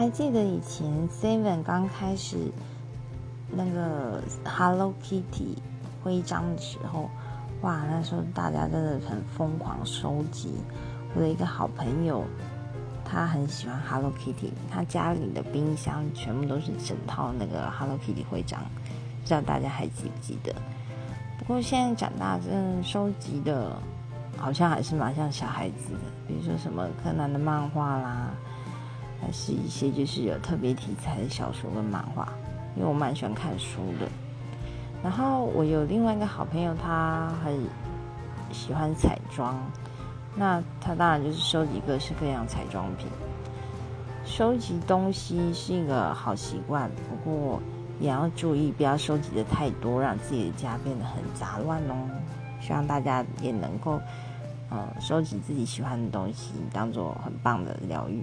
还记得以前 Seven 刚开始那个 Hello Kitty 徽章的时候，哇，那时候大家真的很疯狂收集。我的一个好朋友，他很喜欢 Hello Kitty，他家里的冰箱全部都是整套那个 Hello Kitty 徽章，不知道大家还记不记得？不过现在长大，真的收集的，好像还是蛮像小孩子的，比如说什么柯南的漫画啦。是一些就是有特别题材的小说跟漫画，因为我蛮喜欢看书的。然后我有另外一个好朋友，他很喜欢彩妆，那他当然就是收集各式各样彩妆品。收集东西是一个好习惯，不过也要注意不要收集的太多，让自己的家变得很杂乱哦。希望大家也能够，嗯，收集自己喜欢的东西，当做很棒的疗愈。